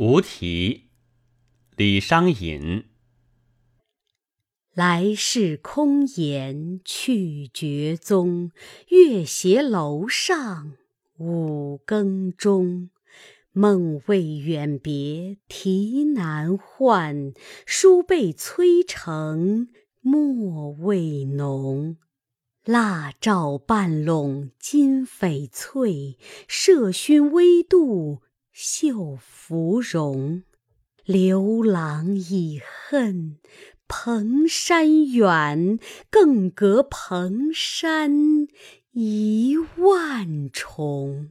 无题，李商隐。来世空言去绝踪，月斜楼上五更钟。梦未远别啼难唤，书被催成墨未浓。蜡照半笼金翡翠，麝熏微度绣芙蓉。刘郎已恨蓬山远，更隔蓬山一万重。